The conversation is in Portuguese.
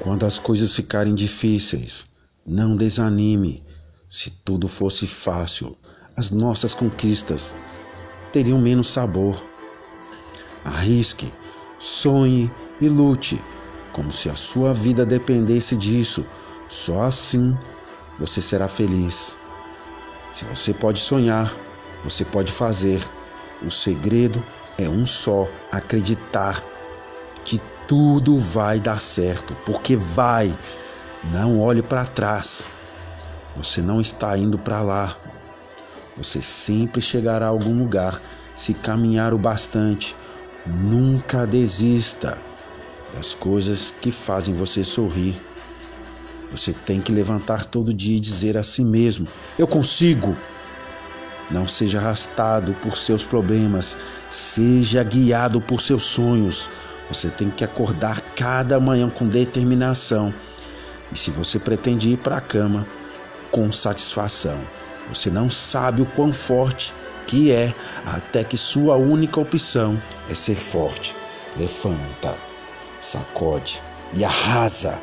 Quando as coisas ficarem difíceis, não desanime. Se tudo fosse fácil, as nossas conquistas teriam menos sabor. Arrisque, sonhe e lute, como se a sua vida dependesse disso. Só assim você será feliz. Se você pode sonhar, você pode fazer. O segredo é um só: acreditar que tudo vai dar certo, porque vai. Não olhe para trás. Você não está indo para lá. Você sempre chegará a algum lugar se caminhar o bastante. Nunca desista das coisas que fazem você sorrir. Você tem que levantar todo dia e dizer a si mesmo: Eu consigo. Não seja arrastado por seus problemas, seja guiado por seus sonhos. Você tem que acordar cada manhã com determinação. E se você pretende ir para a cama, com satisfação. Você não sabe o quão forte que é até que sua única opção é ser forte. Levanta, sacode e arrasa